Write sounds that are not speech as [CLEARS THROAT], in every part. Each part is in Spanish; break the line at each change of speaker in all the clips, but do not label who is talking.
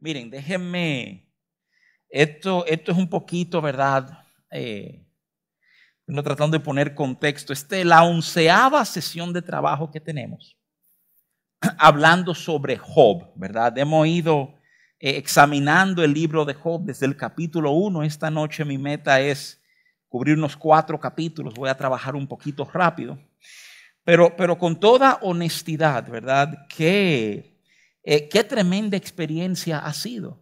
Miren, déjenme, esto, esto es un poquito, ¿verdad? Eh, tratando de poner contexto. Este es la onceava sesión de trabajo que tenemos, [CLEARS THROAT] hablando sobre Job, ¿verdad? Hemos ido eh, examinando el libro de Job desde el capítulo 1. Esta noche mi meta es cubrir unos cuatro capítulos. Voy a trabajar un poquito rápido. Pero, pero con toda honestidad, ¿verdad? Qué, eh, qué tremenda experiencia ha sido.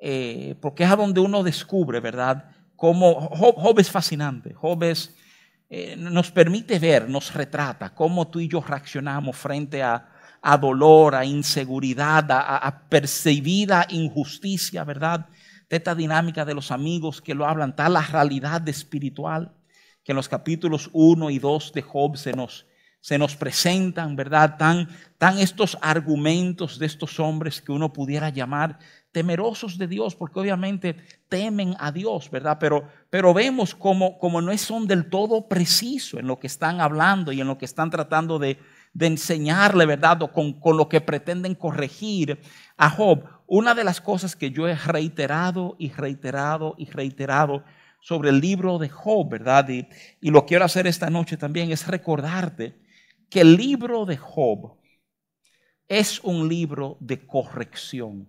Eh, porque es a donde uno descubre, ¿verdad? Cómo Job, es fascinante. Job eh, nos permite ver, nos retrata cómo tú y yo reaccionamos frente a, dolor, a inseguridad, a, a, percibida injusticia, ¿verdad? De esta dinámica de los amigos que lo hablan, tal la realidad espiritual que en los capítulos 1 y 2 de Job se nos, se nos presentan, ¿verdad? Tan, tan estos argumentos de estos hombres que uno pudiera llamar temerosos de Dios, porque obviamente temen a Dios, ¿verdad? Pero, pero vemos como, como no son del todo precisos en lo que están hablando y en lo que están tratando de, de enseñarle, ¿verdad? O con, con, lo que pretenden corregir a Job. Una de las cosas que yo he reiterado y reiterado y reiterado sobre el libro de Job, ¿verdad? Y, y lo quiero hacer esta noche también es recordarte que el libro de Job es un libro de corrección.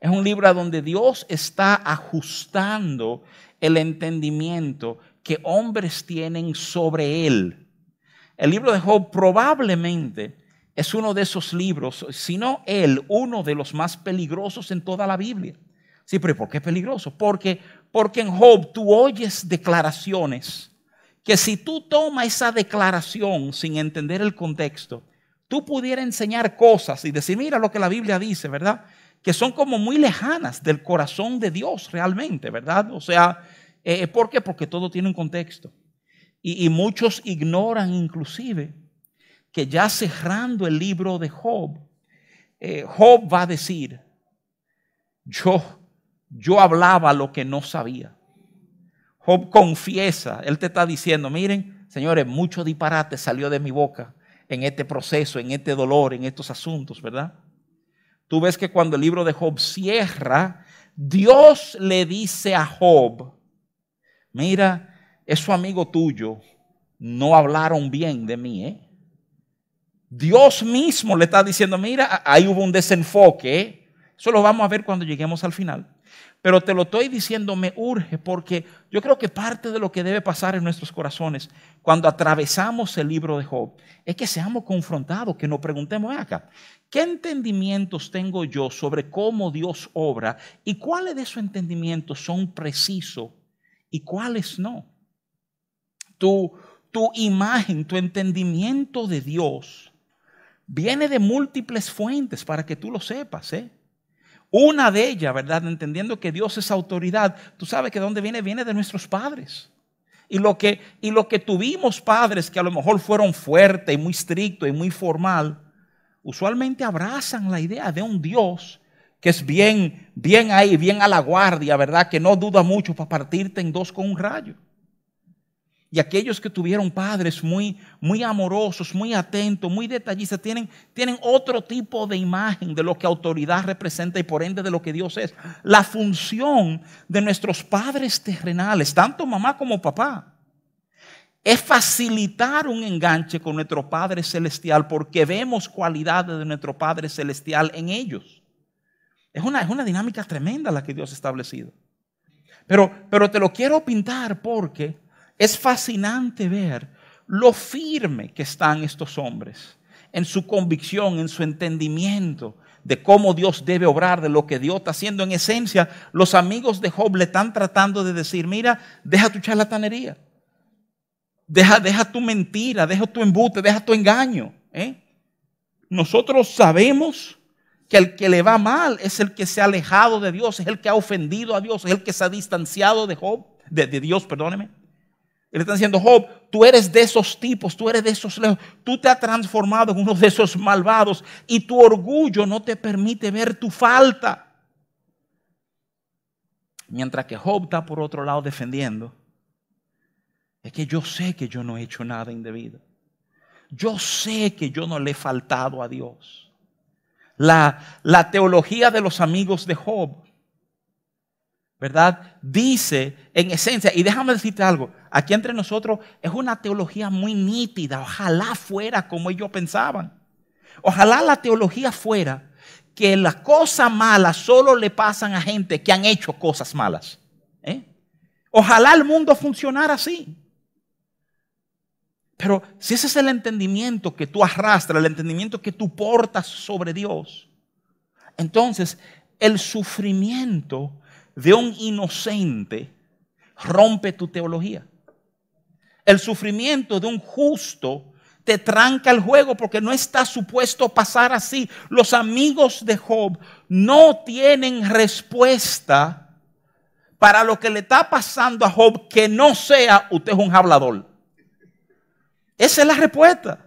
Es un libro donde Dios está ajustando el entendimiento que hombres tienen sobre él. El libro de Job probablemente es uno de esos libros, si no él, uno de los más peligrosos en toda la Biblia. Sí, pero ¿por qué peligroso? Porque, porque en Job tú oyes declaraciones que si tú tomas esa declaración sin entender el contexto, tú pudieras enseñar cosas y decir, mira lo que la Biblia dice, ¿verdad? Que son como muy lejanas del corazón de Dios realmente, ¿verdad? O sea, eh, ¿por qué? Porque todo tiene un contexto. Y, muchos ignoran inclusive que ya cerrando el libro de Job, eh, Job va a decir, yo, yo hablaba lo que no sabía. Job confiesa, él te está diciendo, miren, señores, mucho disparate salió de mi boca en este proceso, en este dolor, en estos asuntos, ¿verdad? Tú ves que cuando el libro de Job cierra, Dios le dice a Job, mira, su amigo tuyo, no hablaron bien de mí, ¿eh? Dios mismo le está diciendo, mira, ahí hubo un desenfoque, ¿eh? eso lo vamos a ver cuando lleguemos al final. Pero te lo estoy diciendo, me urge, porque yo creo que parte de lo que debe pasar en nuestros corazones cuando atravesamos el libro de Job es que seamos confrontados, que nos preguntemos acá, ¿qué entendimientos tengo yo sobre cómo Dios obra y cuáles de esos entendimientos son precisos y cuáles no? Tu, tu imagen, tu entendimiento de Dios viene de múltiples fuentes para que tú lo sepas, ¿eh? Una de ellas, ¿verdad? Entendiendo que Dios es autoridad. Tú sabes que de dónde viene, viene de nuestros padres. Y lo que, y lo que tuvimos padres que a lo mejor fueron fuertes y muy estrictos y muy formal, usualmente abrazan la idea de un Dios que es bien, bien ahí, bien a la guardia, ¿verdad? Que no duda mucho para partirte en dos con un rayo. Y aquellos que tuvieron padres muy, muy amorosos, muy atentos, muy detallistas, tienen, tienen otro tipo de imagen de lo que autoridad representa y por ende de lo que Dios es. La función de nuestros padres terrenales, tanto mamá como papá, es facilitar un enganche con nuestro Padre Celestial porque vemos cualidades de nuestro Padre Celestial en ellos. Es una, es una dinámica tremenda la que Dios ha establecido. Pero, pero te lo quiero pintar porque es fascinante ver lo firme que están estos hombres en su convicción, en su entendimiento de cómo Dios debe obrar, de lo que Dios está haciendo. En esencia, los amigos de Job le están tratando de decir, mira, deja tu charlatanería, deja, deja tu mentira, deja tu embute, deja tu engaño. ¿eh? Nosotros sabemos que el que le va mal es el que se ha alejado de Dios, es el que ha ofendido a Dios, es el que se ha distanciado de Job, de, de Dios, perdóneme. Él está diciendo, Job, tú eres de esos tipos, tú eres de esos lejos, tú te has transformado en uno de esos malvados y tu orgullo no te permite ver tu falta. Mientras que Job está por otro lado defendiendo, es que yo sé que yo no he hecho nada indebido. Yo sé que yo no le he faltado a Dios. la, la teología de los amigos de Job, ¿verdad? Dice en esencia, y déjame decirte algo, aquí entre nosotros es una teología muy nítida, ojalá fuera como ellos pensaban. Ojalá la teología fuera que las cosas malas solo le pasan a gente que han hecho cosas malas. ¿eh? Ojalá el mundo funcionara así. Pero si ese es el entendimiento que tú arrastras, el entendimiento que tú portas sobre Dios, entonces el sufrimiento de un inocente rompe tu teología. El sufrimiento de un justo te tranca el juego porque no está supuesto pasar así. Los amigos de Job no tienen respuesta para lo que le está pasando a Job que no sea usted es un hablador. Esa es la respuesta.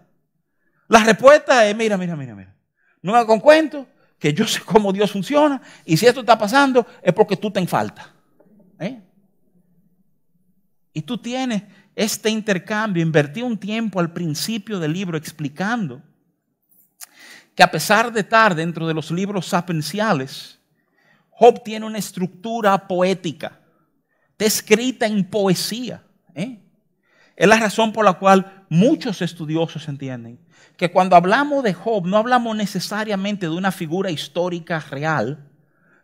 La respuesta es, mira, mira, mira, mira. No me con cuento que yo sé cómo Dios funciona y si esto está pasando es porque tú te falta. ¿eh? Y tú tienes este intercambio, invertí un tiempo al principio del libro explicando que a pesar de estar dentro de los libros sapenciales, Job tiene una estructura poética, descrita en poesía. ¿eh? Es la razón por la cual muchos estudiosos entienden que cuando hablamos de Job no hablamos necesariamente de una figura histórica real,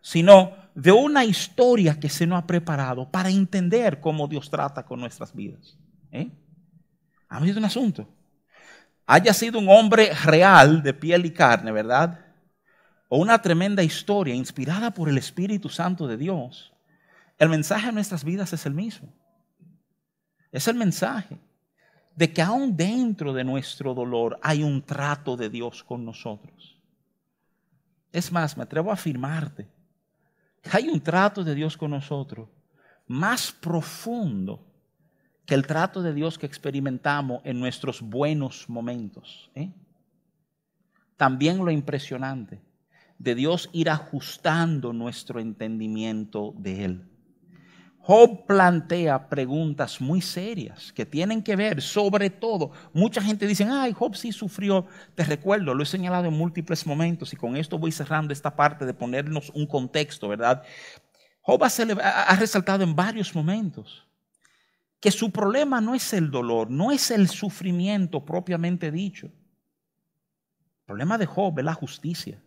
sino de una historia que se nos ha preparado para entender cómo Dios trata con nuestras vidas. ¿Eh? Ha sido un asunto. Haya sido un hombre real de piel y carne, ¿verdad? O una tremenda historia inspirada por el Espíritu Santo de Dios. El mensaje de nuestras vidas es el mismo. Es el mensaje de que aún dentro de nuestro dolor hay un trato de Dios con nosotros. Es más, me atrevo a afirmarte hay un trato de Dios con nosotros más profundo que el trato de Dios que experimentamos en nuestros buenos momentos. ¿eh? También lo impresionante de Dios ir ajustando nuestro entendimiento de Él. Job plantea preguntas muy serias que tienen que ver, sobre todo, mucha gente dice, ay, Job sí sufrió. Te recuerdo, lo he señalado en múltiples momentos y con esto voy cerrando esta parte de ponernos un contexto, ¿verdad? Job ha, resaltado en varios momentos que su problema no es el dolor, no es el sufrimiento propiamente dicho. El problema de Job es la justicia.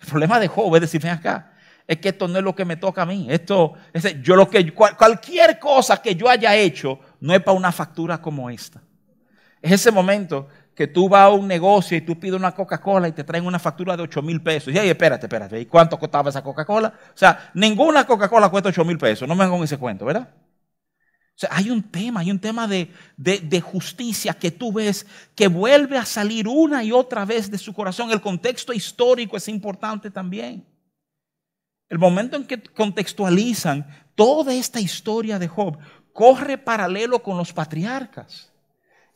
El problema de Job es decir, ven acá, es que esto no es lo que me toca a mí. Esto, yo lo que, cualquier cosa que yo haya hecho no es para una factura como esta. Es ese momento que tú vas a un negocio y tú pides una Coca-Cola y te traen una factura de 8 mil pesos. Y ahí, espérate, espérate. ¿Y cuánto costaba esa Coca-Cola? O sea, ninguna Coca-Cola cuesta 8 mil pesos. No me con ese cuento, ¿verdad? O sea, hay un tema, hay un tema de, de, justicia que tú ves que vuelve a salir una y otra vez de su corazón. El contexto histórico es importante también. El momento en que contextualizan toda esta historia de Job, corre paralelo con los patriarcas.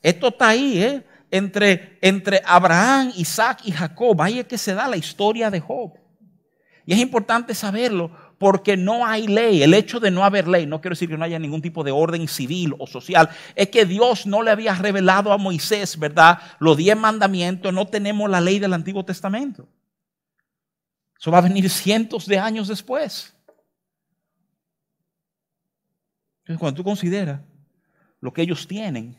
Esto está ahí, ¿eh? Entre, entre Abraham, Isaac y Jacob. Ahí es que se da la historia de Job. Y es importante saberlo porque no hay ley. El hecho de no haber ley, no quiero decir que no haya ningún tipo de orden civil o social, es que Dios no le había revelado a Moisés, ¿verdad? Los diez mandamientos, no tenemos la ley del Antiguo Testamento. Eso va a venir cientos de años después. Entonces, cuando tú consideras lo que ellos tienen,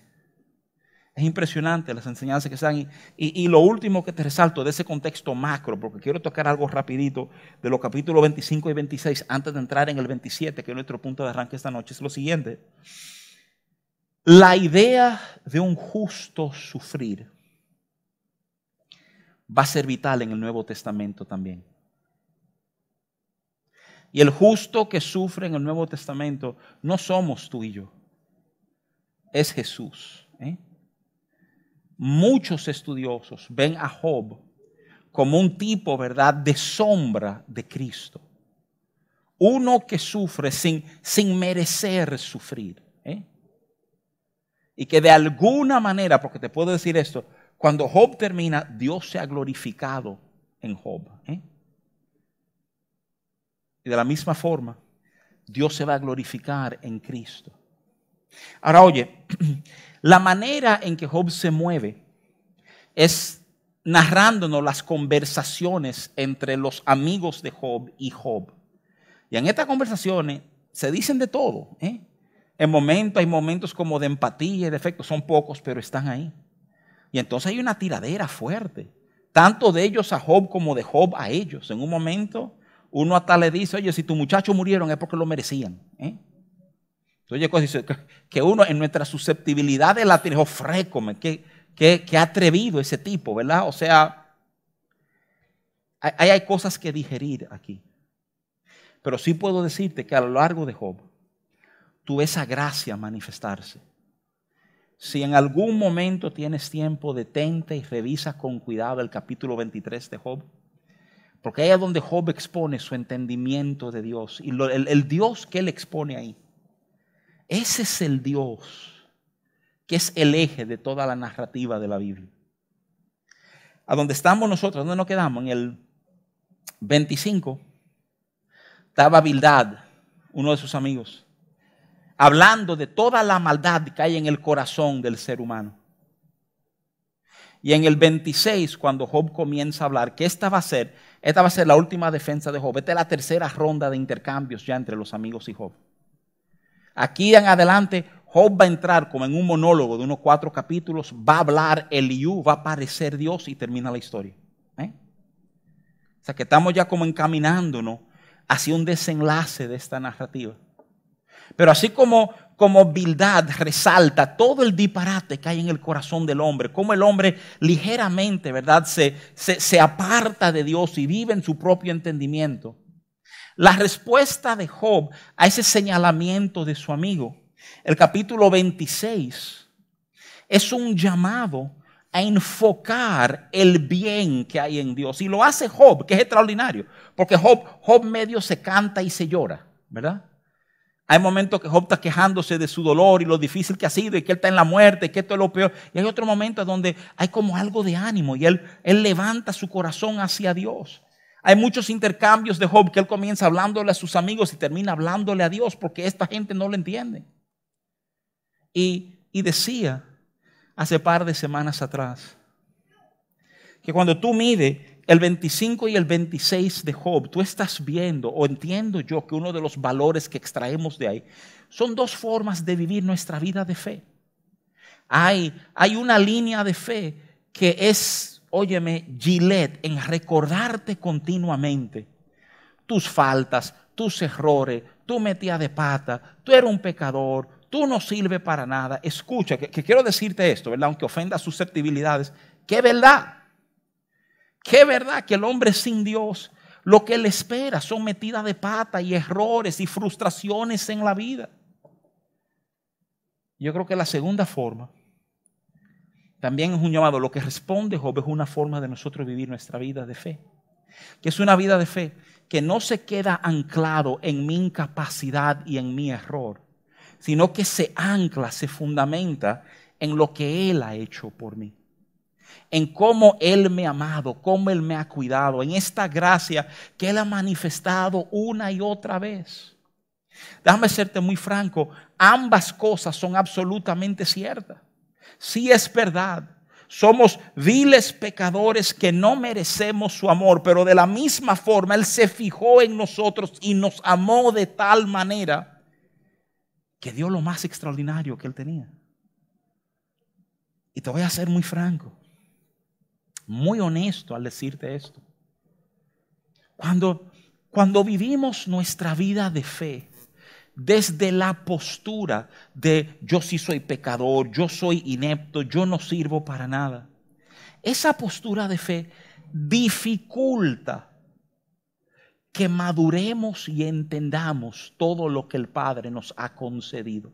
es impresionante las enseñanzas que se dan. Y, lo último que te resalto de ese contexto macro, porque quiero tocar algo rapidito de los capítulos 25 y 26 antes de entrar en el 27, que es nuestro punto de arranque esta noche, es lo siguiente. La idea de un justo sufrir va a ser vital en el Nuevo Testamento también. Y el justo que sufre en el Nuevo Testamento no somos tú y yo, es Jesús. ¿eh? Muchos estudiosos ven a Job como un tipo, ¿verdad?, de sombra de Cristo. Uno que sufre sin, sin merecer sufrir. ¿eh? Y que de alguna manera, porque te puedo decir esto, cuando Job termina, Dios se ha glorificado en Job. ¿eh? Y de la misma forma, Dios se va a glorificar en Cristo. Ahora oye, [CLEARS THROAT] la manera en que Job se mueve es narrándonos las conversaciones entre los amigos de Job y Job. Y en estas conversaciones se dicen de todo. ¿eh? En momentos hay momentos como de empatía y de efecto, son pocos, pero están ahí. Y entonces hay una tiradera fuerte, tanto de ellos a Job como de Job a ellos. En un momento, uno hasta le dice, oye, si tus muchachos murieron es porque lo merecían. ¿eh? Oye, que uno en nuestra susceptibilidad de la frécome, que, que, atrevido ese tipo, ¿verdad? O sea, hay, hay cosas que digerir aquí. Pero sí puedo decirte que a lo largo de Job, tú esa gracia manifestarse. Si en algún momento tienes tiempo, detente y revisa con cuidado el capítulo 23 de Job. Porque ahí es donde Job expone su entendimiento de Dios y el Dios que él expone ahí. Ese es el Dios que es el eje de toda la narrativa de la Biblia. A donde estamos nosotros, ¿dónde nos quedamos? En el 25 estaba Bildad, uno de sus amigos, hablando de toda la maldad que hay en el corazón del ser humano. Y en el 26, cuando Job comienza a hablar, que esta va a ser, esta va a ser la última defensa de Job. Esta es la tercera ronda de intercambios ya entre los amigos y Job. Aquí en adelante, Job va a entrar como en un monólogo de unos cuatro capítulos, va a hablar Eliú, va a aparecer Dios y termina la historia. ¿eh? O sea que estamos ya como encaminándonos hacia un desenlace de esta narrativa. Pero así como, como Bildad resalta todo el disparate que hay en el corazón del hombre, como el hombre ligeramente, ¿verdad?, se, se, se aparta de Dios y vive en su propio entendimiento. La respuesta de Job a ese señalamiento de su amigo, el capítulo 26, es un llamado a enfocar el bien que hay en Dios. Y lo hace Job, que es extraordinario, porque Job, medio se canta y se llora, ¿verdad? Hay momentos que Job está quejándose de su dolor y lo difícil que ha sido y que él está en la muerte y que esto es lo peor. Y hay otro momento donde hay como algo de ánimo y él, él levanta su corazón hacia Dios. Hay muchos intercambios de Job que él comienza hablándole a sus amigos y termina hablándole a Dios porque esta gente no lo entiende. Y, y decía, hace par de semanas atrás. Que cuando tú mides el 25 y el 26 de Job, tú estás viendo, o entiendo yo que uno de los valores que extraemos de ahí, son dos formas de vivir nuestra vida de fe. Hay, hay una línea de fe que es, óyeme, Gillette, en recordarte continuamente tus faltas, tus errores, tu metida de pata, tú eres un pecador, tú no sirves para nada. Escucha, que, quiero decirte esto, ¿verdad? Aunque ofenda susceptibilidades, que verdad, que verdad que el hombre sin Dios, lo que le espera son metidas de pata y errores y frustraciones en la vida. Yo creo que la segunda forma también es un llamado. Lo que responde Job es una forma de nosotros vivir nuestra vida de fe. Que es una vida de fe que no se queda anclado en mi incapacidad y en mi error, sino que se ancla, se fundamenta en lo que Él ha hecho por mí. En cómo Él me ha amado, cómo Él me ha cuidado, en esta gracia que Él ha manifestado una y otra vez. Déjame serte muy franco, ambas cosas son absolutamente ciertas. Sí es verdad, somos viles pecadores que no merecemos su amor, pero de la misma forma Él se fijó en nosotros y nos amó de tal manera que dio lo más extraordinario que él tenía. Y te voy a ser muy franco, muy honesto al decirte esto. Cuando, cuando vivimos nuestra vida de fe, desde la postura de yo sí soy pecador, yo soy inepto, yo no sirvo para nada. Esa postura de fe dificulta que maduremos y entendamos todo lo que el Padre nos ha concedido.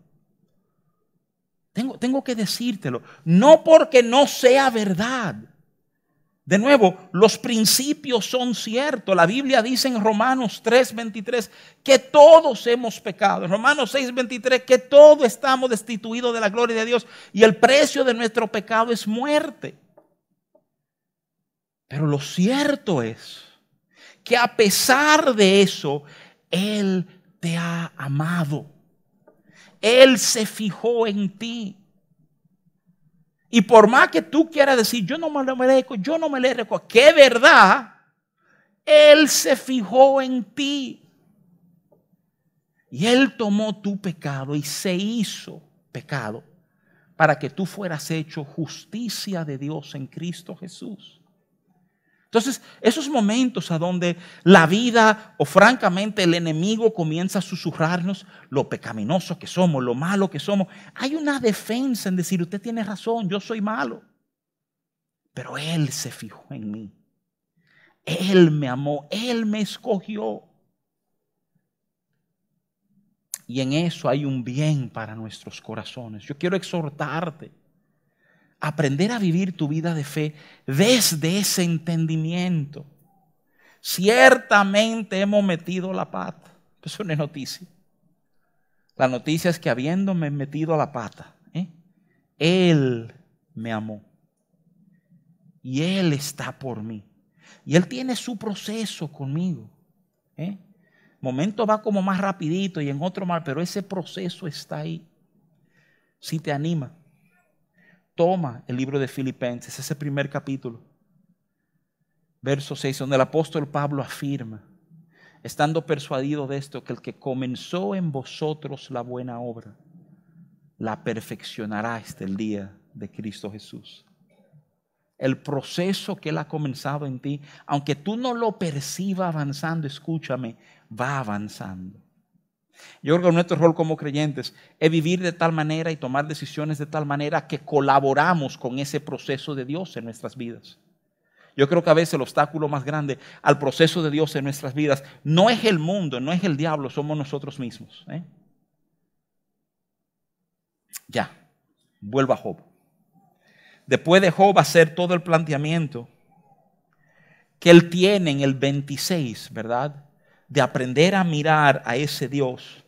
Tengo, tengo, que decírtelo, no porque no sea verdad. De nuevo, los principios son ciertos. La Biblia dice en Romanos 3:23 que todos hemos pecado. En Romanos 6:23 que todos estamos destituidos de la gloria de Dios y el precio de nuestro pecado es muerte. Pero lo cierto es que a pesar de eso, Él te ha amado. Él se fijó en ti. Y por más que tú quieras decir, yo no me lo merezco, yo no me merezco, qué verdad, Él se fijó en ti. Y Él tomó tu pecado y se hizo pecado para que tú fueras hecho justicia de Dios en Cristo Jesús. Entonces, esos momentos a donde la vida o francamente el enemigo comienza a susurrarnos lo pecaminoso que somos, lo malo que somos, hay una defensa en decir, usted tiene razón, yo soy malo. Pero Él se fijó en mí. Él me amó, Él me escogió. Y en eso hay un bien para nuestros corazones. Yo quiero exhortarte aprender a vivir tu vida de fe desde ese entendimiento. Ciertamente hemos metido la pata. Eso no es noticia. La noticia es que habiéndome metido la pata, ¿eh? Él me amó. Y Él está por mí. Y Él tiene su proceso conmigo. ¿eh? Momento va como más rapidito y en otro más, pero ese proceso está ahí. Si te anima, toma el libro de Filipenses, ese primer capítulo, verso 6, donde el apóstol Pablo afirma, estando persuadido de esto, que el que comenzó en vosotros la buena obra, la perfeccionará hasta el día de Cristo Jesús el proceso que Él ha comenzado en ti, aunque tú no lo percibas avanzando, escúchame, va avanzando. Yo creo que nuestro rol como creyentes es vivir de tal manera y tomar decisiones de tal manera que colaboramos con ese proceso de Dios en nuestras vidas. Yo creo que a veces el obstáculo más grande al proceso de Dios en nuestras vidas no es el mundo, no es el diablo, somos nosotros mismos. ¿eh? Ya, vuelva a Job. Después de Job hacer todo el planteamiento que él tiene en el 26, ¿verdad? De aprender a mirar a ese Dios,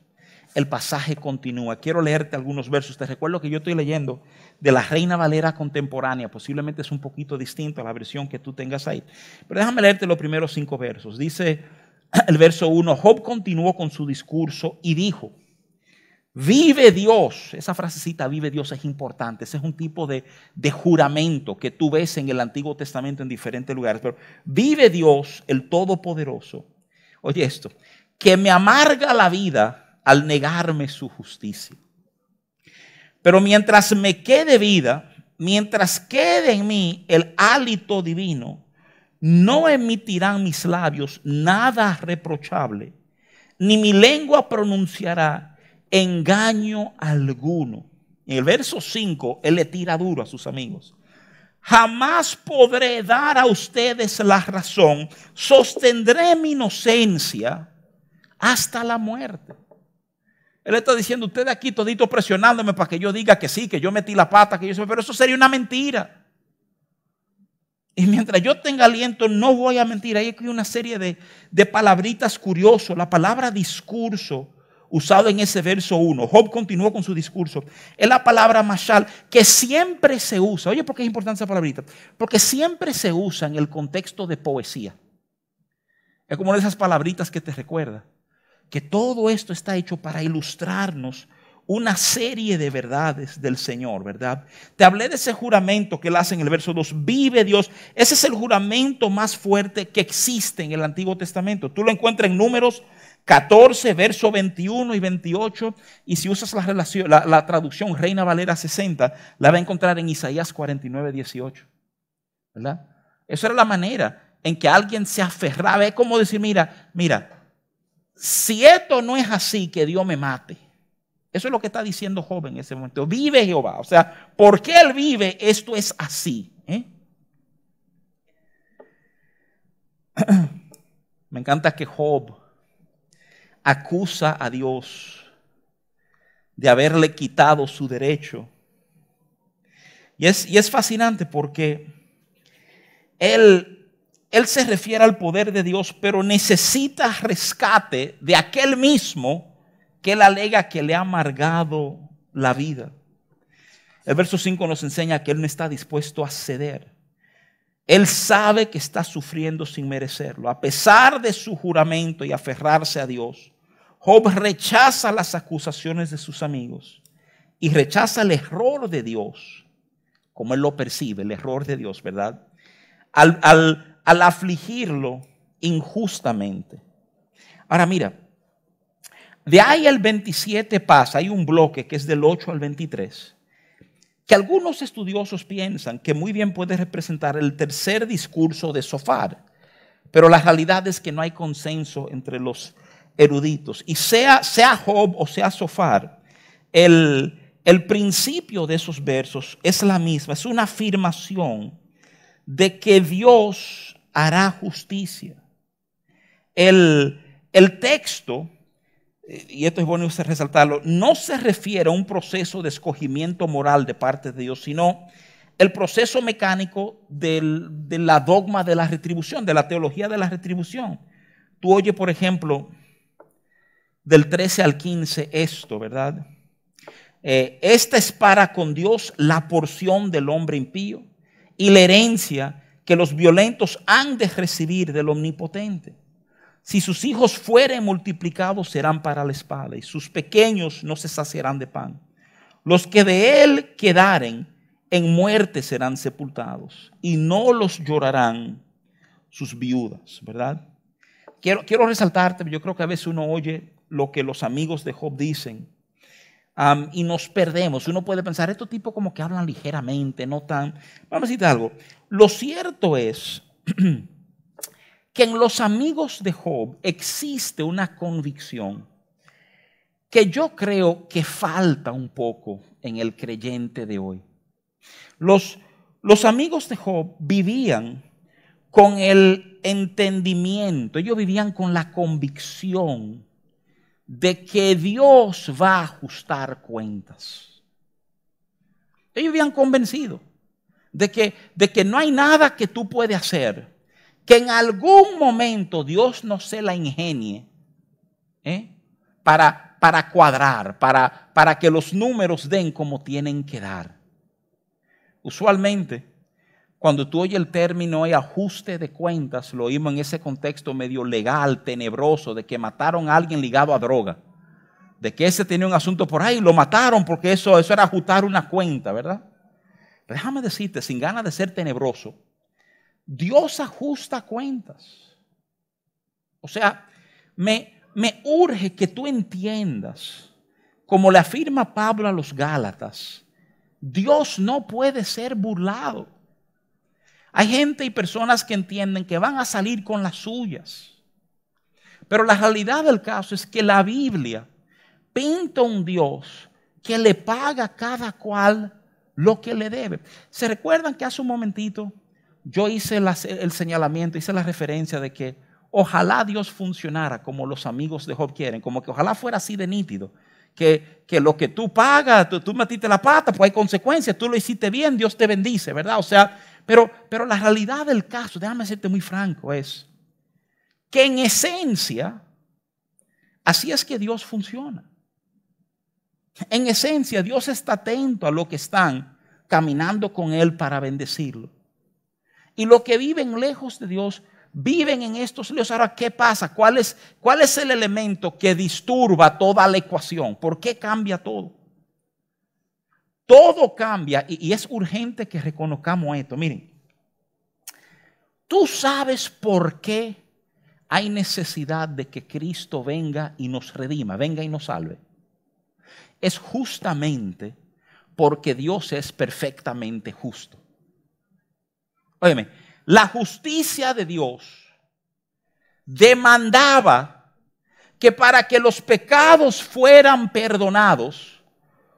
el pasaje continúa. Quiero leerte algunos versos. Te recuerdo que yo estoy leyendo de la Reina Valera contemporánea. Posiblemente es un poquito distinto a la versión que tú tengas ahí. Pero déjame leerte los primeros cinco versos. Dice [CLEARS THROAT] el verso 1, Job continuó con su discurso y dijo, Vive Dios, esa frasecita vive Dios es importante, ese es un tipo de, de, juramento que tú ves en el Antiguo Testamento en diferentes lugares, pero vive Dios el Todopoderoso, oye esto, que me amarga la vida al negarme su justicia. Pero mientras me quede vida, mientras quede en mí el hálito divino, no emitirán mis labios nada reprochable, ni mi lengua pronunciará engaño alguno. En el verso 5, él le tira duro a sus amigos. Jamás podré dar a ustedes la razón, sostendré mi inocencia hasta la muerte. Él está diciendo, usted aquí todito presionándome para que yo diga que sí, que yo metí la pata, que yo pero eso sería una mentira. Y mientras yo tenga aliento, no voy a mentir. Hay aquí una serie de, de palabritas curiosas. La palabra discurso usado en ese verso 1. Job continuó con su discurso. Es la palabra mashal que siempre se usa. Oye, ¿por qué es importante esa palabrita? Porque siempre se usa en el contexto de poesía. Es como una de esas palabritas que te recuerda que todo esto está hecho para ilustrarnos una serie de verdades del Señor, ¿verdad? Te hablé de ese juramento que él hace en el verso 2, vive Dios. Ese es el juramento más fuerte que existe en el Antiguo Testamento. Tú lo encuentras en números 14, verso 21 y 28. Y si usas la, traducción Reina Valera 60, la va a encontrar en Isaías 49, 18. ¿Verdad? Esa era la manera en que alguien se aferraba. Es como decir, mira, mira, si esto no es así, que Dios me mate. Eso es lo que está diciendo joven en ese momento. Vive Jehová. O sea, porque Él vive, esto es así. ¿eh? [CLEARS THROAT] Me encanta que Job acusa a Dios de haberle quitado su derecho. Y es, y es fascinante porque él, él se refiere al poder de Dios, pero necesita rescate de aquel mismo que él alega que le ha amargado la vida. El verso 5 nos enseña que él no está dispuesto a ceder. Él sabe que está sufriendo sin merecerlo. A pesar de su juramento y aferrarse a Dios, Job rechaza las acusaciones de sus amigos y rechaza el error de Dios como él lo percibe, el error de Dios, ¿verdad? Al, afligirlo injustamente. Ahora mira, de ahí al 27 pasa, hay un bloque que es del 8 al 23, que algunos estudiosos piensan que muy bien puede representar el tercer discurso de Sofar, pero la realidad es que no hay consenso entre los eruditos. Y sea, sea Job o sea Sofar, el, el principio de esos versos es la misma, es una afirmación de que Dios hará justicia. El, el texto y esto es bueno resaltarlo, no se refiere a un proceso de escogimiento moral de parte de Dios, sino el proceso mecánico del, de la dogma de la retribución, de la teología de la retribución. Tú oyes, por ejemplo, del 13 al 15 esto, ¿verdad? Eh, esta es para con Dios la porción del hombre impío y la herencia que los violentos han de recibir del omnipotente. Si sus hijos fueren multiplicados, serán para la espada, y sus pequeños no se saciarán de pan. Los que de él quedaren en muerte serán sepultados, y no los llorarán sus viudas, ¿verdad? Quiero, quiero resaltarte, yo creo que a veces uno oye lo que los amigos de Job dicen, y nos perdemos. Uno puede pensar, estos tipos como que hablan ligeramente, no tan... Vamos a decirte algo. Lo cierto es [CLEARS THROAT] que en los amigos de Job existe una convicción que yo creo que falta un poco en el creyente de hoy. Los, los amigos de Job vivían con el entendimiento, ellos vivían con la convicción de que Dios va a ajustar cuentas. Ellos vivían convencidos de que, de que no hay nada que tú puedes hacer que en algún momento Dios no se la ingenie ¿eh? para, para cuadrar, para, para que los números den como tienen que dar. Usualmente, cuando tú oyes el término de ajuste de cuentas, lo oímos en ese contexto medio legal, tenebroso, de que mataron a alguien ligado a droga, de que ese tenía un asunto por ahí, lo mataron porque eso, eso era ajustar una cuenta, ¿verdad? Déjame decirte, sin ganas de ser tenebroso, Dios ajusta cuentas. O sea, me, me urge que tú entiendas, como le afirma Pablo a los Gálatas, Dios no puede ser burlado. Hay gente y personas que entienden que van a salir con las suyas. Pero la realidad del caso es que la Biblia pinta un Dios que le paga a cada cual lo que le debe. ¿Se recuerdan que hace un momentito yo hice el señalamiento, hice la referencia de que ojalá Dios funcionara como los amigos de Job quieren, como que ojalá fuera así de nítido, que, que lo que tú pagas, tú, metiste la pata, pues hay consecuencias, tú lo hiciste bien, Dios te bendice, ¿verdad? O sea, pero, pero la realidad del caso, déjame serte muy franco, es que en esencia, así es que Dios funciona. En esencia, Dios está atento a lo que están caminando con Él para bendecirlo. Y los que viven lejos de Dios viven en estos líos. Ahora, ¿qué pasa? ¿Cuál es, ¿Cuál es el elemento que disturba toda la ecuación? ¿Por qué cambia todo? Todo cambia y, y es urgente que reconozcamos esto. Miren, tú sabes por qué hay necesidad de que Cristo venga y nos redima, venga y nos salve. Es justamente porque Dios es perfectamente justo. Óyeme, la justicia de Dios demandaba que para que los pecados fueran perdonados,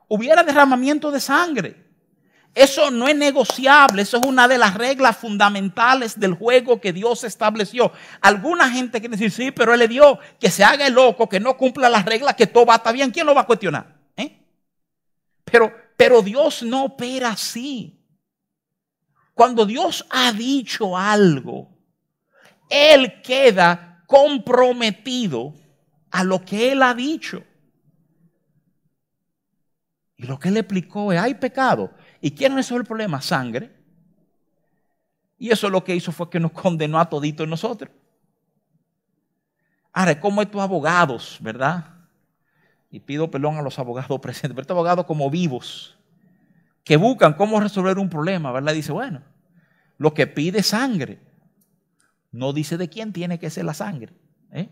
hubiera derramamiento de sangre. Eso no es negociable, eso es una de las reglas fundamentales del juego que Dios estableció. Alguna gente quiere decir, sí, pero Él le dio que se haga el loco, que no cumpla las reglas, que todo va a estar bien. ¿Quién lo va a cuestionar? ¿Eh? Pero, pero Dios no opera así. Cuando Dios ha dicho algo, Él queda comprometido a lo que Él ha dicho. Y lo que Él explicó es, hay pecado. ¿Y quién resolver el problema? Sangre. Y eso lo que hizo fue que nos [LAUGHS] condenó a toditos nosotros. Ahora, como estos abogados, ¿verdad? Y pido perdón a los abogados [LAUGHS] presentes, pero estos abogados como vivos que buscan cómo resolver un problema, ¿verdad? Dice, bueno, lo que pide sangre, no dice de quién tiene que ser la sangre. ¿eh?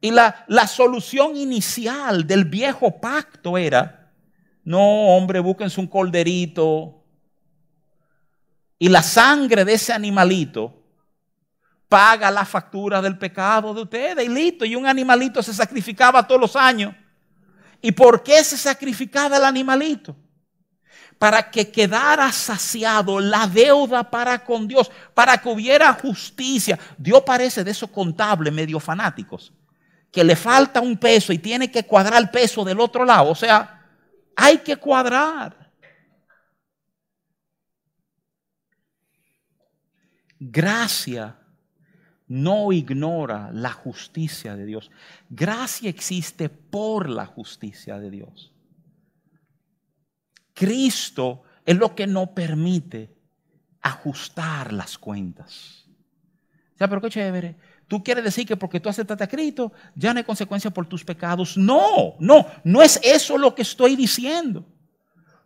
Y la, la solución inicial del viejo pacto era, no, hombre, búsquense un colderito y la sangre de ese animalito paga la factura del pecado de ustedes y listo. Y un animalito se sacrificaba todos los años. ¿Y por qué se sacrificaba el animalito? Para que quedara saciado la deuda para con Dios, para que hubiera justicia. Dios parece de esos contables medio fanáticos, que le falta un peso y tiene que cuadrar el peso del otro lado. O sea, hay que cuadrar. Gracia no ignora la justicia de Dios. Gracia existe por la justicia de Dios. Cristo es lo que nos permite ajustar las cuentas. O sea, pero qué chévere. Tú quieres decir que porque tú aceptaste a Cristo ya no hay consecuencia por tus pecados. No, no, no es eso lo que estoy diciendo.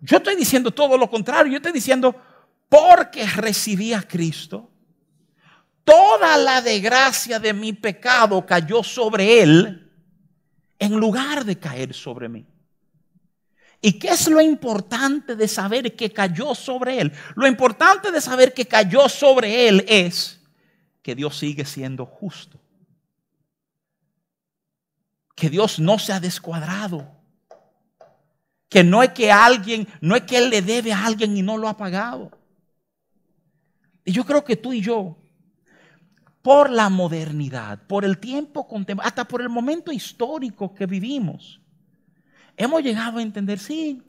Yo estoy diciendo todo lo contrario. Yo estoy diciendo, porque recibí a Cristo, toda la desgracia de mi pecado cayó sobre él en lugar de caer sobre mí. ¿Y qué es lo importante de saber que cayó sobre él? Lo importante de saber que cayó sobre él es que Dios sigue siendo justo. Que Dios no se ha descuadrado. Que no es que alguien, no es que él le debe a alguien y no lo ha pagado. Y yo creo que tú y yo por la modernidad, por el tiempo contemporáneo, hasta por el momento histórico que vivimos, hemos llegado a entender, sí,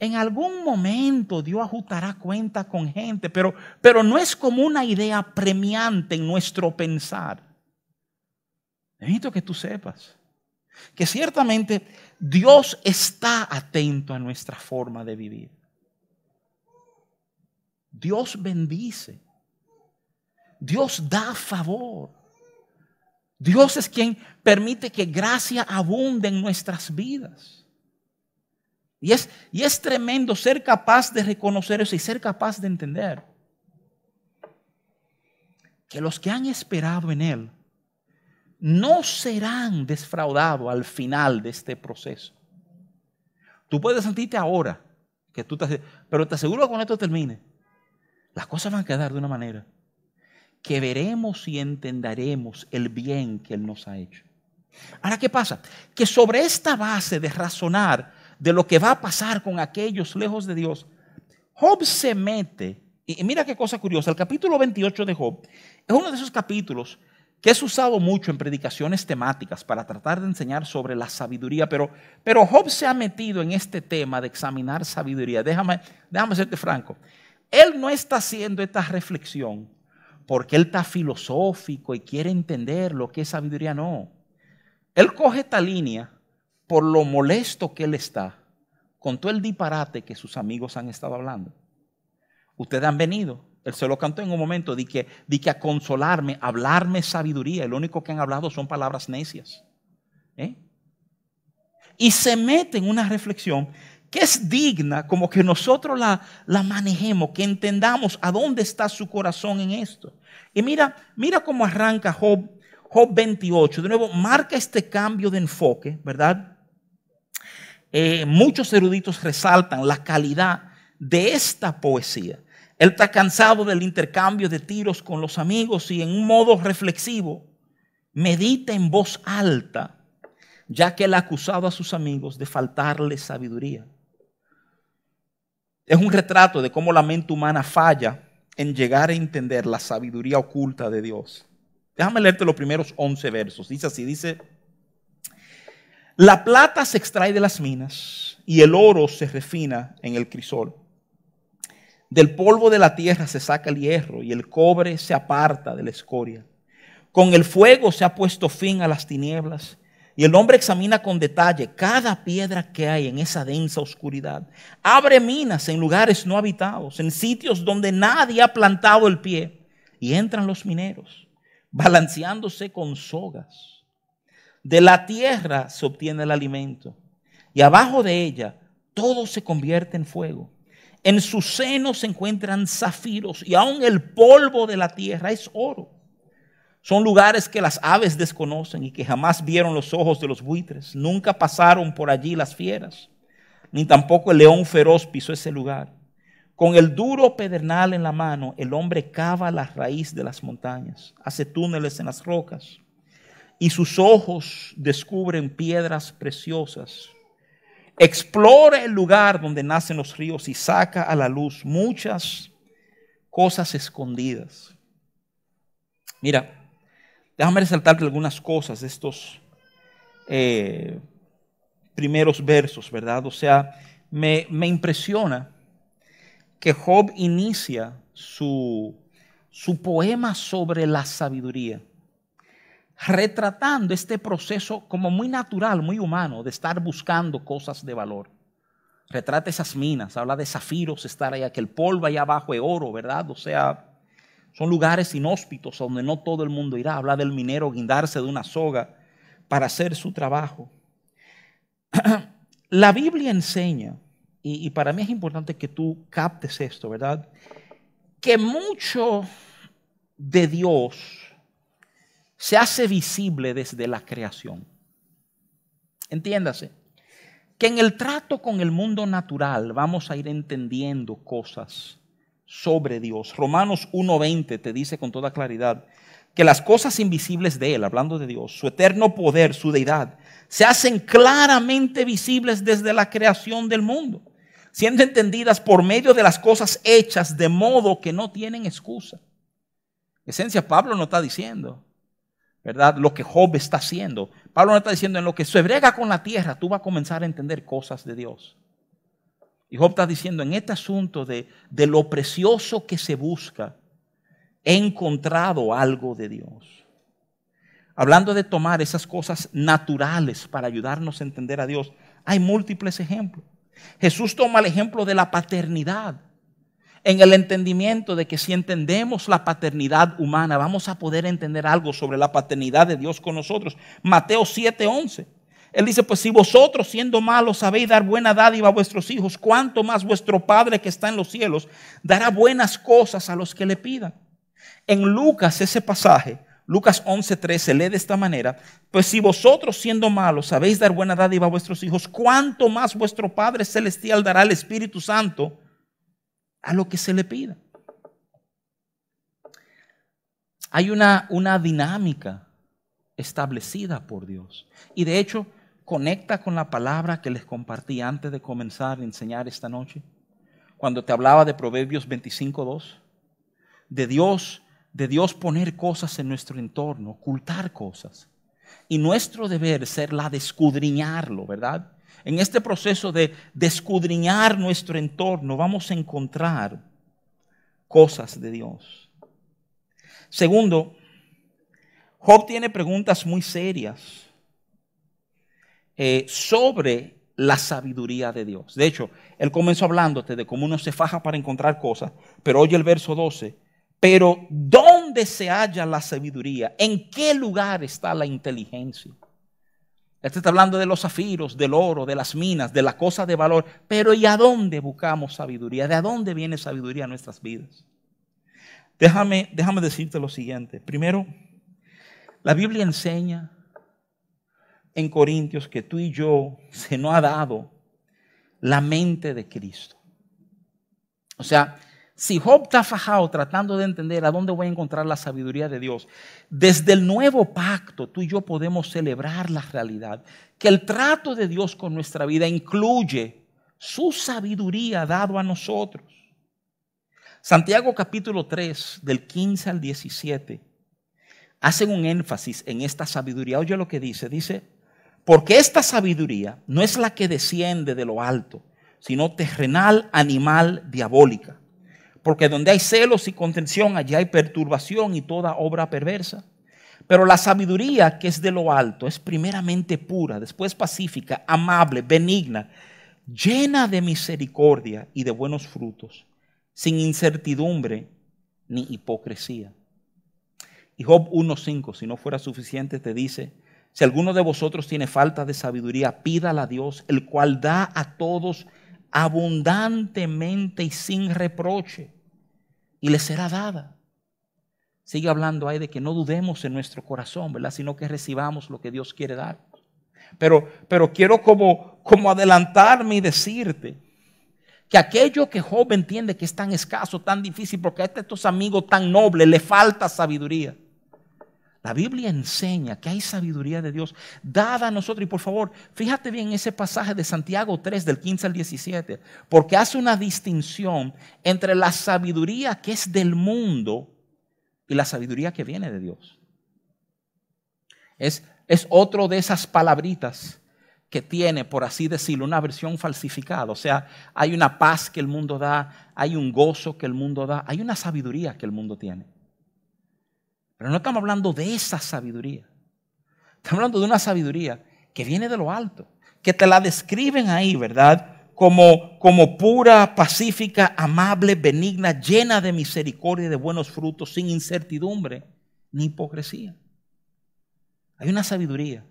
en algún momento Dios ajustará cuenta con gente, pero, pero no es como una idea premiante en nuestro pensar. Necesito que tú sepas que ciertamente Dios está atento a nuestra forma de vivir. Dios bendice. Dios da favor. Dios es quien permite que gracia abunde en nuestras vidas. Y es, y es tremendo ser capaz de reconocer eso y ser capaz de entender que los que han esperado en Él no serán desfraudados al final de este proceso. Tú puedes sentirte ahora que tú estás, pero te aseguro que cuando esto termine, las cosas van a quedar de una manera que veremos y entenderemos el bien que Él nos ha hecho. Ahora, ¿qué pasa? Que sobre esta base de razonar de lo que va a pasar con aquellos lejos de Dios, Job se mete, y mira qué cosa curiosa, el capítulo 28 de Job es uno de esos capítulos que es usado mucho en predicaciones temáticas para tratar de enseñar sobre la sabiduría, pero, pero Job se ha metido en este tema de examinar sabiduría. Déjame, déjame serte franco. Él no está haciendo esta reflexión porque él está filosófico y quiere entender lo que es sabiduría. No. Él coge esta línea por lo molesto que él está con todo el disparate que sus amigos han estado hablando. Ustedes han venido, él se lo cantó en un momento, de que, de que a consolarme, hablarme sabiduría. lo único que han hablado son palabras necias. ¿eh? Y se mete en una reflexión que es digna, como que nosotros la, la, manejemos, que entendamos a dónde está su corazón en esto. Y mira, mira cómo arranca Job, Job 28. De nuevo, marca este cambio de enfoque, ¿verdad? Eh, muchos eruditos resaltan la calidad de esta poesía. Él está cansado del intercambio de tiros con los amigos y en un modo reflexivo medita en voz alta, ya que él ha acusado a sus amigos de faltarle sabiduría. Es un retrato de cómo la mente humana falla en llegar a entender la sabiduría oculta de Dios. Déjame leerte los primeros 11 versos. Dice así, dice, la plata se extrae de las minas y el oro se refina en el crisol. Del polvo de la tierra se saca el hierro y el cobre se aparta de la escoria. Con el fuego se ha puesto fin a las tinieblas y el hombre examina con detalle cada piedra que hay en esa densa oscuridad. Abre minas en lugares no habitados, en sitios donde nadie ha plantado el pie. Y entran los mineros, balanceándose con sogas. De la tierra se obtiene el alimento. Y abajo de ella todo se convierte en fuego. En su seno se encuentran zafiros y aún el polvo de la tierra es oro. Son lugares que las aves desconocen y que jamás vieron los ojos de los buitres. Nunca pasaron por allí las fieras, ni tampoco el león feroz pisó ese lugar. Con el duro pedernal en la mano, el hombre cava la raíz de las montañas, hace túneles en las rocas, y sus ojos descubren piedras preciosas. Explora el lugar donde nacen los ríos y saca a la luz muchas cosas escondidas. Mira, Déjame resaltarte algunas cosas de estos eh, primeros versos, ¿verdad? O sea, me, impresiona que Job inicia su, su poema sobre la sabiduría, retratando este proceso como muy natural, muy humano, de estar buscando cosas de valor. Retrata esas minas, habla de zafiros, estar allá, que el polvo allá abajo es oro, ¿verdad? O sea, son lugares inhóspitos donde no todo el mundo irá. Habla del minero guindarse de una soga para hacer su trabajo. [CLEARS THROAT] La Biblia enseña, y, para mí es importante que tú captes esto, ¿verdad? Que mucho de Dios se hace visible desde la creación. Entiéndase, que en el trato con el mundo natural vamos a ir entendiendo cosas sobre Dios. Romanos 1.20 te dice con toda claridad que las cosas invisibles de Él, hablando de Dios, su eterno poder, su deidad, se hacen claramente visibles desde la creación del mundo, siendo entendidas por medio de las cosas hechas de modo que no tienen excusa. En esencia, Pablo no está diciendo, ¿verdad? Lo que Job está haciendo. Pablo no está diciendo en lo que se brega con la tierra, tú vas a comenzar a entender cosas de Dios. Y Job está diciendo, en este asunto de, de lo precioso que se busca, he encontrado algo de Dios. Hablando de tomar esas cosas naturales para ayudarnos a entender a Dios, hay múltiples ejemplos. Jesús toma el ejemplo de la paternidad, en el entendimiento de que si entendemos la paternidad humana, vamos a poder entender algo sobre la paternidad de Dios con nosotros. Mateo 7:11. Él dice, pues si vosotros siendo malos sabéis dar buena dádiva a vuestros hijos, cuánto más vuestro Padre que está en los cielos dará buenas cosas a los que le pidan. En Lucas ese pasaje, Lucas 11:13 se lee de esta manera, pues si vosotros siendo malos sabéis dar buena dádiva a vuestros hijos, cuánto más vuestro Padre celestial dará al Espíritu Santo a lo que se le pida. Hay una, una dinámica establecida por Dios. Y de hecho, conecta con la palabra que les compartí antes de comenzar a enseñar esta noche? Cuando te hablaba de Proverbios 25.2, de Dios, de Dios poner cosas en nuestro entorno, ocultar cosas. Y nuestro deber ser la de escudriñarlo, ¿verdad? En este proceso de, de escudriñar nuestro entorno vamos a encontrar cosas de Dios. Segundo, Job tiene preguntas muy serias eh, sobre la sabiduría de Dios. De hecho, él comenzó hablándote de cómo uno se faja para encontrar cosas, pero oye el verso 12. Pero ¿dónde se halla la sabiduría? ¿En qué lugar está la inteligencia? Este está hablando de los zafiros, del oro, de las minas, de la cosa de valor. Pero ¿y a dónde buscamos sabiduría? ¿De dónde viene sabiduría a nuestras vidas? Déjame, déjame decirte lo siguiente. Primero, la Biblia enseña en Corintios que tú y yo se nos ha dado la mente de Cristo. O sea, si Job está fajado tratando de entender a dónde voy a encontrar la sabiduría de Dios, desde el nuevo pacto tú y yo podemos celebrar la realidad, que el trato de Dios con nuestra vida incluye su sabiduría dado a nosotros. Santiago capítulo 3, del 15 al 17, hacen un énfasis en esta sabiduría. Oye lo que dice, dice, porque esta sabiduría no es la que desciende de lo alto, sino terrenal, animal, diabólica. Porque donde hay celos y contención, allí hay perturbación y toda obra perversa. Pero la sabiduría que es de lo alto es primeramente pura, después pacífica, amable, benigna, llena de misericordia y de buenos frutos, sin incertidumbre ni hipocresía. Y Job 1.5, si no fuera suficiente, te dice, si alguno de vosotros tiene falta de sabiduría, pídala a Dios, el cual da a todos abundantemente y sin reproche, y le será dada. Sigue hablando ahí de que no dudemos en nuestro corazón, ¿verdad? Sino que recibamos lo que Dios quiere dar. Pero, pero quiero como, como adelantarme y decirte que aquello que Job entiende que es tan escaso, tan difícil, porque a estos amigos tan nobles le falta sabiduría. La Biblia enseña que hay sabiduría de Dios dada a nosotros. Y por favor, fíjate bien ese pasaje de Santiago 3 del 15 al 17, porque hace una distinción entre la sabiduría que es del mundo y la sabiduría que viene de Dios. Es, es otro de esas palabritas que tiene, por así decirlo, una versión falsificada. O sea, hay una paz que el mundo da, hay un gozo que el mundo da, hay una sabiduría que el mundo tiene. Pero no estamos hablando de esa sabiduría. Estamos hablando de una sabiduría que viene de lo alto, que te la describen ahí, ¿verdad? Como, como pura, pacífica, amable, benigna, llena de misericordia y de buenos frutos, sin incertidumbre ni hipocresía. Hay una sabiduría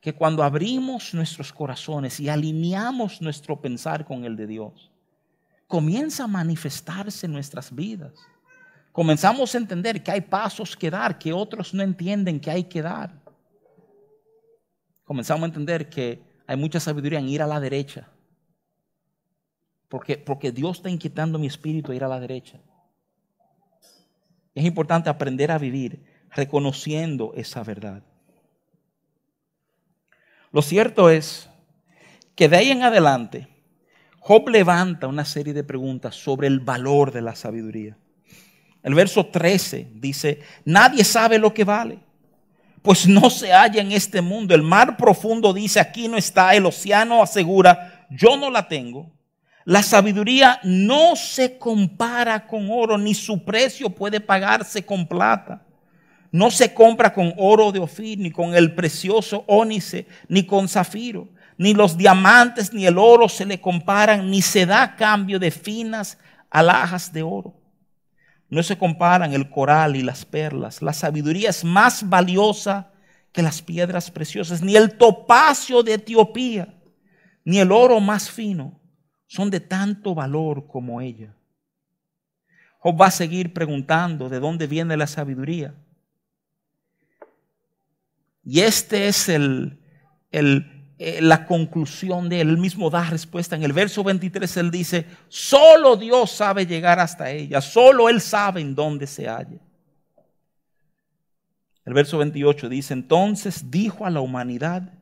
que cuando abrimos nuestros corazones y alineamos nuestro pensar con el de Dios, comienza a manifestarse en nuestras vidas comenzamos a entender que hay pasos que dar que otros no entienden que hay que dar. Comenzamos a entender que hay mucha sabiduría en ir a la derecha. Porque, porque Dios está inquietando mi espíritu a ir a la derecha. Es importante aprender a vivir reconociendo esa verdad. Lo cierto es que de ahí en adelante, Job levanta una serie de preguntas sobre el valor de la sabiduría. El verso 13 dice, nadie sabe lo que vale, pues no se halla en este mundo. El mar profundo dice, aquí no está. El océano asegura, yo no la tengo. La sabiduría no se compara con oro, ni su precio puede pagarse con plata. No se compra con oro de Ofir, ni con el precioso ónice, ni con zafiro. Ni los diamantes ni el oro se le comparan, ni se da cambio de finas alhajas de oro. No se comparan el coral y las perlas. La sabiduría es más valiosa que las piedras preciosas. Ni el topacio de Etiopía, ni el oro más fino son de tanto valor como ella. Job va a seguir preguntando de dónde viene la sabiduría. Y este es el, el eh, la conclusión de él. Mismo da respuesta. En el verso 23 él dice, solo Dios sabe llegar hasta ella, solo Él sabe en dónde se halla. El verso 28 dice, entonces dijo a la humanidad,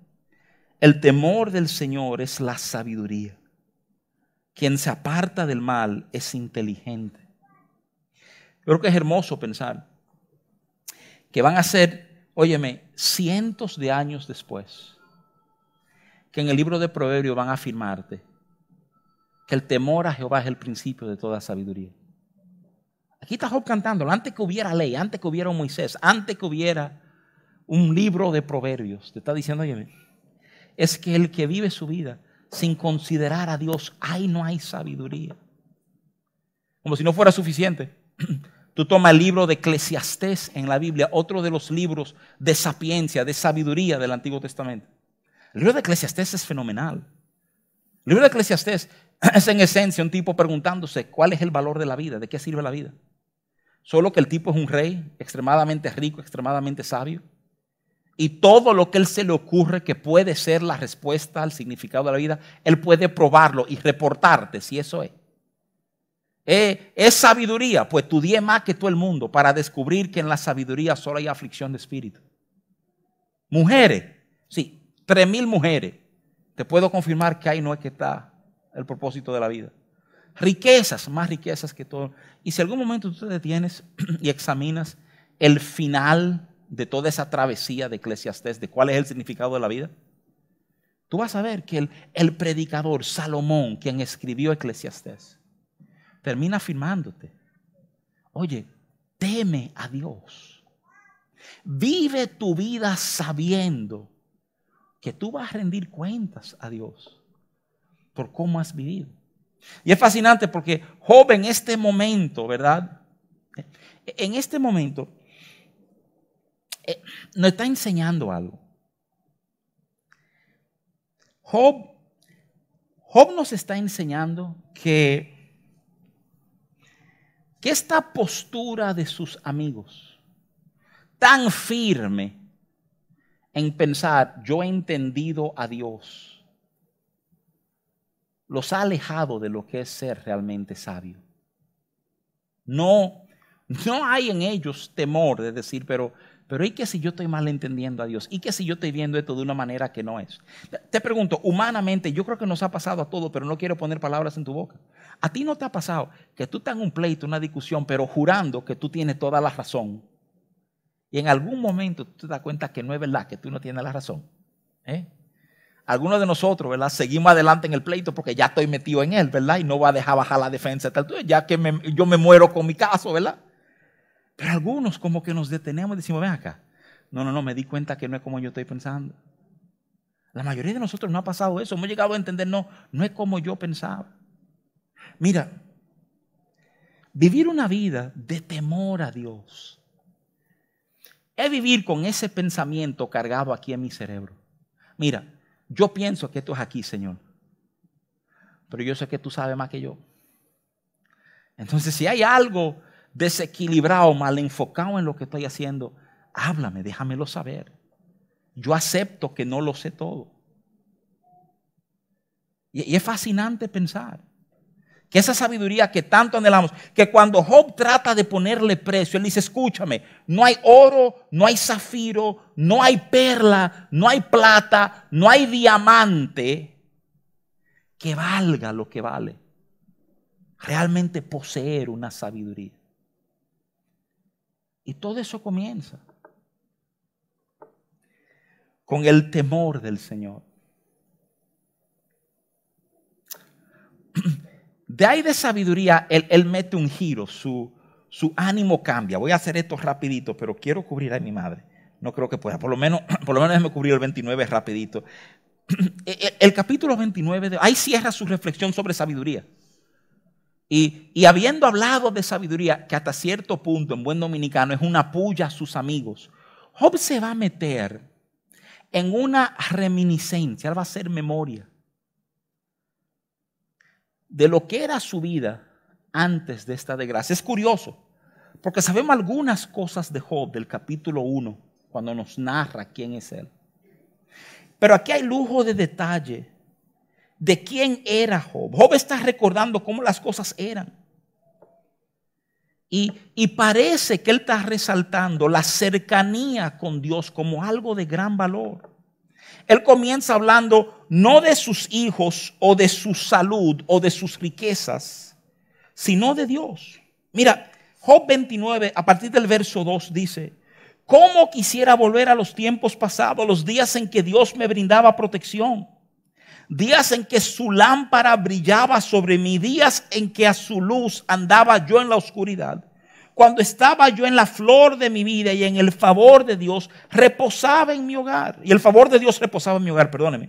el temor del Señor es la sabiduría. Quien se aparta del mal es inteligente. creo que es hermoso pensar que van a ser, óyeme, cientos de años después que en el libro de Proverbios van a afirmarte que el temor a Jehová es el principio de toda sabiduría. Aquí está Job cantando, antes que hubiera ley, antes que hubiera Moisés, antes que hubiera un libro de Proverbios, te está diciendo, oye, es que el que vive su vida sin considerar a Dios, ahí no hay sabiduría. Como si no fuera suficiente. [CLEARS THROAT] Tú tomas el libro de Eclesiastés en la Biblia, otro de los libros de sapiencia, de sabiduría del Antiguo Testamento. El libro de Eclesiastés es fenomenal. El libro de Eclesiastés [CLEARS THROAT] es en esencia un tipo preguntándose cuál es el valor de la vida, de qué sirve la vida. Solo que el tipo es un rey extremadamente rico, extremadamente sabio. Y todo lo que él se le ocurre que puede ser la respuesta al significado de la vida, él puede probarlo y reportarte si eso es. Eh, es sabiduría, pues estudié más que todo el mundo para descubrir que en la sabiduría solo hay aflicción de espíritu. Mujeres, sí, tres mil mujeres, te puedo confirmar que ahí no es que está el propósito de la vida. Riquezas, más riquezas que todo. Y si algún momento tú te detienes [CLEARS THROAT] y examinas el final de toda esa travesía de Eclesiastés, de cuál es el significado de la vida, tú vas a ver que el, predicador Salomón, quien escribió Eclesiastés, termina afirmándote, oye, teme a Dios. Vive tu vida sabiendo que tú vas a rendir cuentas a Dios por cómo has vivido. Y es fascinante porque Job en este momento, ¿verdad? En este momento eh, nos está enseñando algo. Job, Job nos está enseñando que, que esta postura de sus amigos, tan firme en pensar, yo he entendido a Dios, los ha alejado de lo que es ser realmente sabio. No, no hay en ellos temor de decir, pero, pero ¿y que si yo estoy mal entendiendo a Dios? ¿Y que si yo estoy viendo esto de una manera que no es? Te pregunto, humanamente, yo creo que nos ha pasado a todos, pero no quiero poner palabras en tu boca. ¿A ti no te ha pasado que tú estás en un pleito, una discusión, pero jurando que tú tienes toda la razón? Y en algún momento tú te das cuenta que no es verdad, que tú no tienes la razón. ¿eh? Algunos de nosotros, ¿verdad? Seguimos adelante en el pleito porque ya estoy metido en él, ¿verdad? Y no va a dejar bajar la defensa, ya que yo me muero con mi caso, ¿verdad? Pero algunos como que nos detenemos y decimos, ven acá. No, no, no, me di cuenta que no es como yo estoy pensando. La mayoría de nosotros no ha pasado eso. Hemos llegado a entender, no, no es como yo pensaba. Mira, vivir una vida de temor a Dios es vivir con ese pensamiento cargado aquí en mi cerebro. Mira, yo pienso que esto es aquí, Señor. Pero yo sé que tú sabes más que yo. Entonces, si hay algo desequilibrado, mal enfocado en lo que estoy haciendo, háblame, déjamelo saber. Yo acepto que no lo sé todo. Y, es fascinante pensar que esa sabiduría que tanto anhelamos, que cuando Job trata de ponerle precio, él dice, escúchame, no hay oro, no hay zafiro, no hay perla, no hay plata, no hay diamante que valga lo que vale. Realmente poseer una sabiduría. Y todo eso comienza con el temor del Señor. [CLEARS THROAT] De ahí de sabiduría, él, mete un giro, su, su, ánimo cambia. Voy a hacer esto rapidito, pero quiero cubrir a mi madre. No creo que pueda. Por lo menos, [CLEARS THROAT] por lo menos déjeme cubrir el 29 rapidito. [CLEARS THROAT] El, el capítulo 29, de, ahí cierra su reflexión sobre sabiduría. Y, y, habiendo hablado de sabiduría, que hasta cierto punto en buen dominicano es una puya a sus amigos, Job se va a meter en una reminiscencia, él va a hacer memoria de lo que era su vida antes de esta desgracia. Es curioso, porque sabemos algunas cosas de Job del capítulo 1, cuando nos narra quién es él. Pero aquí hay lujo de detalle de quién era Job. Job está recordando cómo las cosas eran. Y, y, parece que él está resaltando la cercanía con Dios como algo de gran valor. Él comienza hablando no de sus hijos o de su salud o de sus riquezas, sino de Dios. Mira, Job 29, a partir del verso 2 dice, ¿cómo quisiera volver a los tiempos pasados, los días en que Dios me brindaba protección? Días en que su lámpara brillaba sobre mí, días en que a su luz andaba yo en la oscuridad cuando estaba yo en la flor de mi vida y en el favor de Dios, reposaba en mi hogar. Y el favor de Dios reposaba en mi hogar, perdóneme.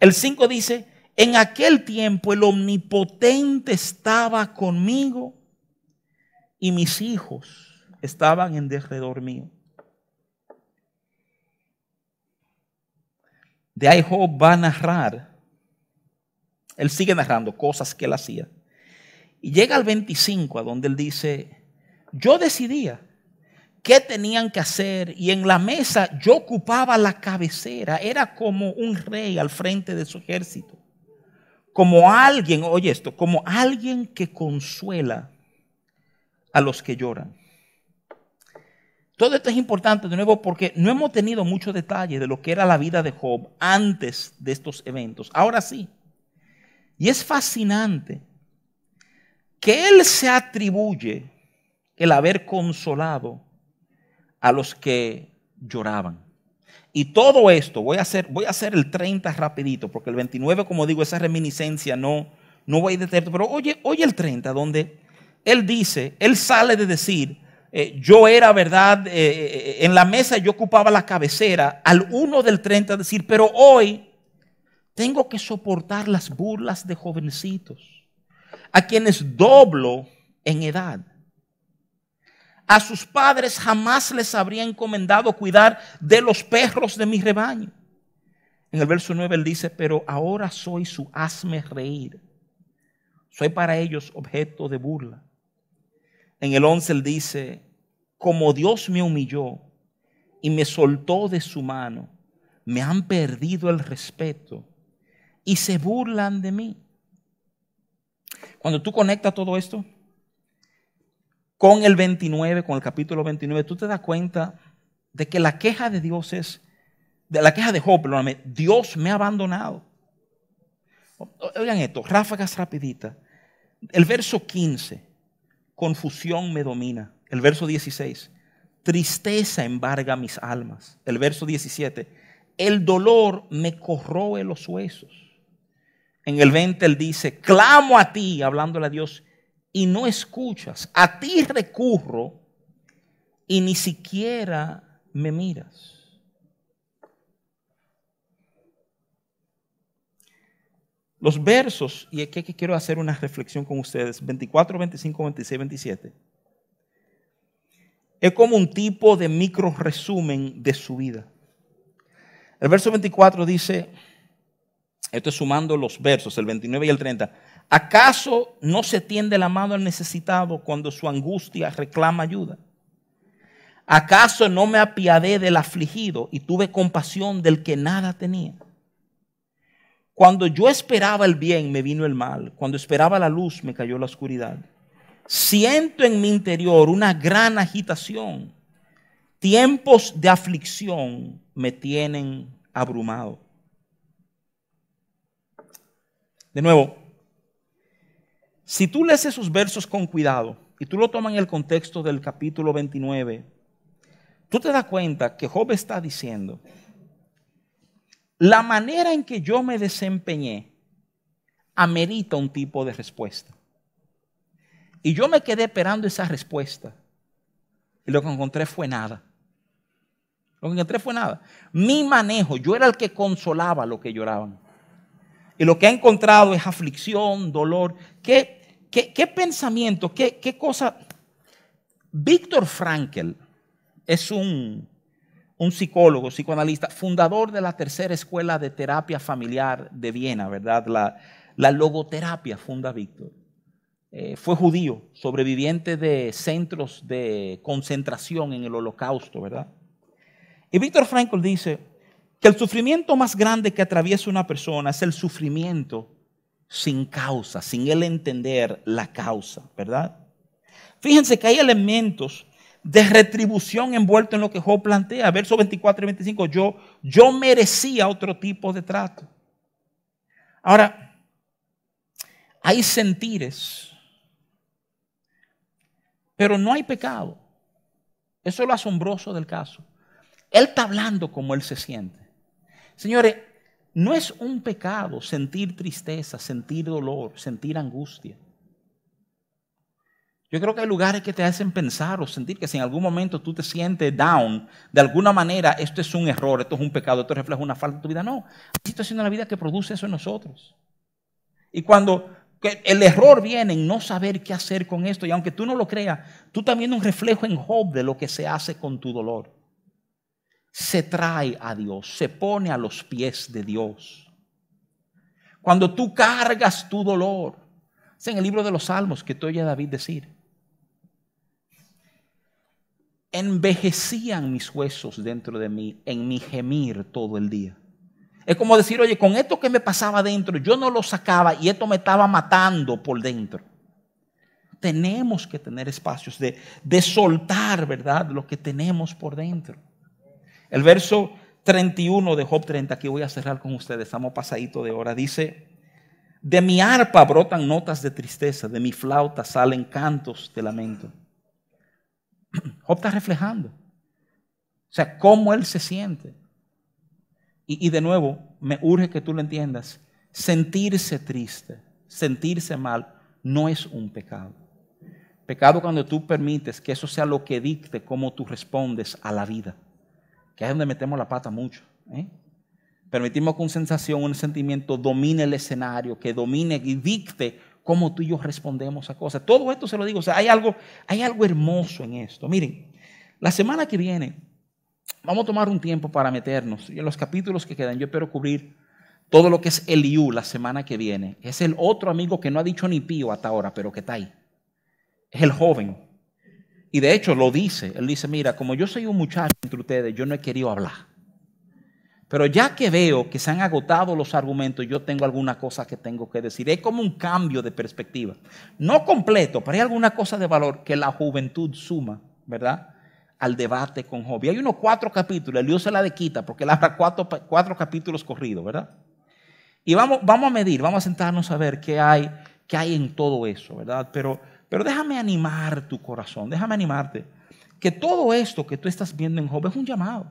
El 5 dice, en aquel tiempo el omnipotente estaba conmigo y mis hijos estaban en derredor mío. De ahí Job va a narrar, él sigue narrando cosas que él hacía. Y llega al 25, a donde él dice, yo decidía qué tenían que hacer y en la mesa yo ocupaba la cabecera. Era como un rey al frente de su ejército. Como alguien, oye esto, como alguien que consuela a los que lloran. Todo esto es importante de nuevo porque no hemos tenido mucho detalle de lo que era la vida de Job antes de estos eventos. Ahora sí. Y es fascinante que él se atribuye el haber consolado a los que lloraban. Y todo esto, voy a hacer, voy a hacer el 30 rapidito, porque el 29, como digo, esa reminiscencia no, no voy a detener. Pero oye, oye el 30, donde él dice, él sale de decir, eh, yo era verdad, eh, eh, en la mesa yo ocupaba la cabecera, al uno del 30 decir, pero hoy tengo que soportar las burlas de jovencitos, a quienes doblo en edad a sus padres jamás les habría encomendado cuidar de los perros de mi rebaño. En el verso 9 él dice, pero ahora soy su hazme reír. Soy para ellos objeto de burla. En el 11 él dice, como Dios me humilló y me soltó de su mano, me han perdido el respeto y se burlan de mí. Cuando tú conectas todo esto con el 29, con el capítulo 29, tú te das cuenta de que la queja de Dios es, de la queja de Job, perdóname, Dios me ha abandonado. Oigan esto, ráfagas rapidita. El verso 15, confusión me domina. El verso 16, tristeza embarga mis almas. El verso 17, el dolor me corroe los huesos. En el 20 él dice, clamo a ti, hablándole a Dios, y no escuchas. A ti recurro y ni siquiera me miras. Los versos, y aquí quiero hacer una reflexión con ustedes, 24, 25, 26, 27, es como un tipo de micro resumen de su vida. El verso 24 dice, esto es sumando los versos, el 29 y el 30, ¿acaso no se tiende la mano al necesitado cuando su angustia reclama ayuda? ¿Acaso no me apiadé del afligido y tuve compasión del que nada tenía? Cuando yo esperaba el bien, me vino el mal. Cuando esperaba la luz, me cayó la oscuridad. Siento en mi interior una gran agitación. Tiempos de aflicción me tienen abrumado. De nuevo, si tú lees esos versos con cuidado y tú lo tomas en el contexto del capítulo 29, tú te das cuenta que Job está diciendo, la manera en que yo me desempeñé amerita un tipo de respuesta. Y yo me quedé esperando esa respuesta. Y lo que encontré fue nada. Lo que encontré fue nada. Mi manejo, yo era el que consolaba a los que lloraban. Y lo que ha encontrado es aflicción, dolor. ¿Qué, pensamiento, qué, cosa? Víctor Frankel es un un psicólogo, psicoanalista, fundador de la tercera escuela de terapia familiar de Viena, ¿verdad? La, logoterapia funda Víctor. Eh, fue judío, sobreviviente de centros de concentración en el holocausto, ¿verdad? Y Víctor Frankl dice que el sufrimiento más grande que atraviesa una persona es el sufrimiento sin causa, sin él entender la causa, ¿verdad? Fíjense que hay elementos de retribución envuelto en lo que Job plantea. Versos 24 y 25, yo, yo merecía otro tipo de trato. Ahora, hay sentires, pero no hay pecado. Eso es lo asombroso del caso. Él está hablando como él se siente. Señores, no es un pecado sentir tristeza, sentir dolor, sentir angustia. Yo creo que hay lugares que te hacen pensar o sentir que si en algún momento tú te sientes down, de alguna manera esto es un error, esto es un pecado, esto refleja una falta de tu vida. No, hay situaciones en la vida que produce eso en nosotros. Y cuando el error viene en no saber qué hacer con esto, y aunque tú no lo creas, tú también un reflejo en Job de lo que se hace con tu dolor. Se trae a Dios, se pone a los pies de Dios. Cuando tú cargas tu dolor, es en el libro de los Salmos que tú oyes a David decir, envejecían mis huesos dentro de mí en mi gemir todo el día. Es como decir, oye, con esto que me pasaba dentro, yo no lo sacaba y esto me estaba matando por dentro. Tenemos que tener espacios de, de soltar, ¿verdad? Lo que tenemos por dentro. El verso 31 de Job 30, aquí voy a cerrar con ustedes, estamos pasadito de hora, dice, de mi arpa brotan notas de tristeza, de mi flauta salen cantos de lamento. [CLEARS THROAT] Job está reflejando. O sea, cómo él se siente. Y, de nuevo, me urge que tú lo entiendas. Sentirse triste, sentirse mal, no es un pecado. Pecado cuando tú permites que eso sea lo que dicte cómo tú respondes a la vida. Que es donde metemos la pata mucho. ¿eh? Permitimos que una sensación, un sentimiento domine el escenario, que domine y dicte cómo tú y yo respondemos a cosas. Todo esto se lo digo, o sea, hay algo, hay algo hermoso en esto. Miren, la semana que viene vamos a tomar un tiempo para meternos. Y en los capítulos que quedan, yo espero cubrir todo lo que es Eliú la semana que viene. Es el otro amigo que no ha dicho ni pío hasta ahora, pero que está ahí. Es el joven. Y de hecho lo dice. Él dice, mira, como yo soy un muchacho entre ustedes, yo no he querido hablar. Pero ya que veo que se han agotado los argumentos, yo tengo alguna cosa que tengo que decir. Es como un cambio de perspectiva. No completo, pero hay alguna cosa de valor que la juventud suma, ¿verdad? Al debate con Job. Y hay unos cuatro capítulos, el Dios se la de quita porque él habla cuatro, cuatro capítulos corridos, ¿verdad? Y vamos, vamos a medir, vamos a sentarnos a ver qué hay, qué hay en todo eso, ¿verdad? Pero, pero déjame animar tu corazón, déjame animarte. Que todo esto que tú estás viendo en Job es un llamado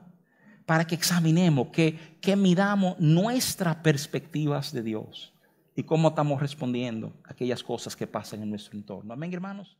para que examinemos, que, que midamos nuestras perspectivas de Dios y cómo estamos respondiendo a aquellas cosas que pasan en nuestro entorno. Amén, hermanos.